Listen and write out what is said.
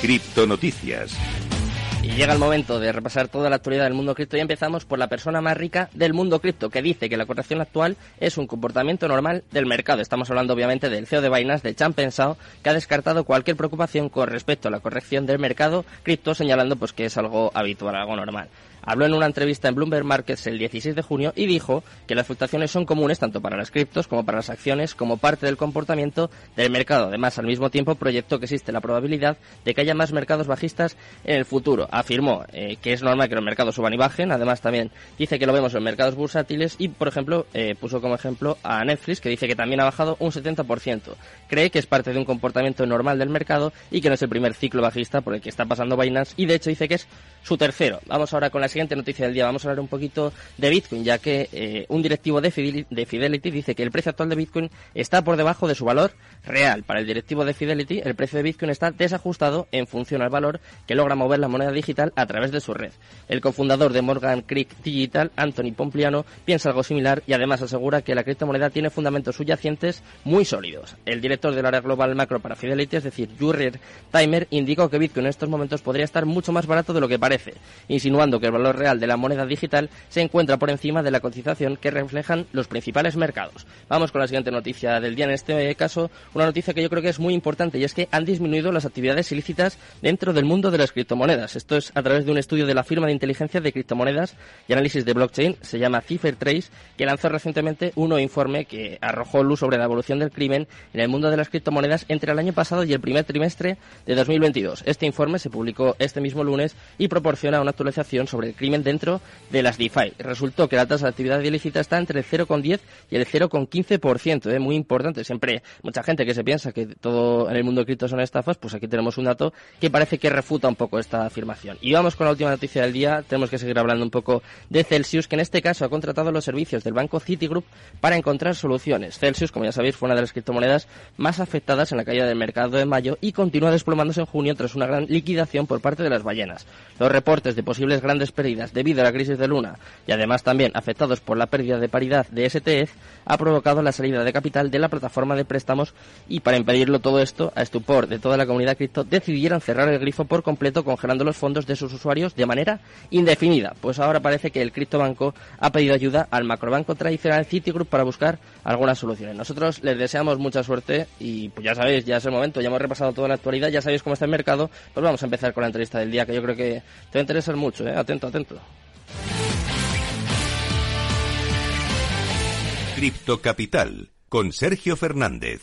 Criptonoticias. Y llega el momento de repasar toda la actualidad del mundo cripto y empezamos por la persona más rica del mundo cripto, que dice que la corrección actual es un comportamiento normal del mercado. Estamos hablando obviamente del CEO de Binance, de Chan Pensao, que ha descartado cualquier preocupación con respecto a la corrección del mercado cripto, señalando pues que es algo habitual, algo normal. Habló en una entrevista en Bloomberg Markets el 16 de junio y dijo que las fluctuaciones son comunes tanto para las criptos como para las acciones como parte del comportamiento del mercado. Además, al mismo tiempo proyectó que existe la probabilidad de que haya más mercados bajistas en el futuro. Afirmó eh, que es normal que los mercados suban y bajen. Además, también dice que lo vemos en mercados bursátiles y, por ejemplo, eh, puso como ejemplo a Netflix que dice que también ha bajado un 70%. Cree que es parte de un comportamiento normal del mercado y que no es el primer ciclo bajista por el que está pasando Binance y de hecho dice que es su tercero. Vamos ahora con siguiente noticia del día. Vamos a hablar un poquito de Bitcoin, ya que eh, un directivo de Fidelity, dice que el precio actual de Bitcoin está por debajo de su valor real. Para el directivo de Fidelity, el precio de Bitcoin está desajustado en función al valor que logra mover la moneda digital a través de su red. El cofundador de Morgan Creek Digital, Anthony Pompliano, piensa algo similar y además asegura que la criptomoneda tiene fundamentos subyacentes muy sólidos. El director del área global macro para Fidelity, es decir, Jurrier Timer, indicó que Bitcoin en estos momentos podría estar mucho más barato de lo que parece, insinuando que el valor real de la moneda digital se encuentra por encima de la cotización que reflejan los principales mercados. Vamos con la siguiente noticia del día. En este caso, una noticia que yo creo que es muy importante y es que han disminuido las actividades ilícitas dentro del mundo de las criptomonedas. Esto es a través de un estudio de la firma de inteligencia de criptomonedas y análisis de blockchain, se llama CipherTrace, que lanzó recientemente un nuevo informe que arrojó luz sobre la evolución del crimen en el mundo de las criptomonedas entre el año pasado y el primer trimestre de 2022. Este informe se publicó este mismo lunes y proporciona una actualización sobre el crimen dentro de las DeFi. Resultó que la tasa de actividad ilícita está entre el 0,10 y el 0,15%, es ¿eh? muy importante. Siempre mucha gente que se piensa que todo en el mundo cripto son estafas, pues aquí tenemos un dato que parece que refuta un poco esta afirmación. Y vamos con la última noticia del día. Tenemos que seguir hablando un poco de Celsius, que en este caso ha contratado los servicios del banco Citigroup para encontrar soluciones. Celsius, como ya sabéis, fue una de las criptomonedas más afectadas en la caída del mercado de mayo y continúa desplomándose en junio tras una gran liquidación por parte de las ballenas. Los reportes de posibles grandes pérdidas debido a la crisis de Luna y además también afectados por la pérdida de paridad de STF ha provocado la salida de capital de la plataforma de préstamos y para impedirlo todo esto, a estupor de toda la comunidad cripto, decidieron cerrar el grifo por completo congelando los fondos de sus usuarios de manera indefinida. Pues ahora parece que el criptobanco ha pedido ayuda al macrobanco tradicional Citigroup para buscar algunas soluciones. Nosotros les deseamos mucha suerte y pues ya sabéis, ya es el momento, ya hemos repasado toda la actualidad, ya sabéis cómo está el mercado, pues vamos a empezar con la entrevista del día que yo creo que te va a interesar mucho, ¿eh? atento, atento. Cripto Capital con Sergio Fernández.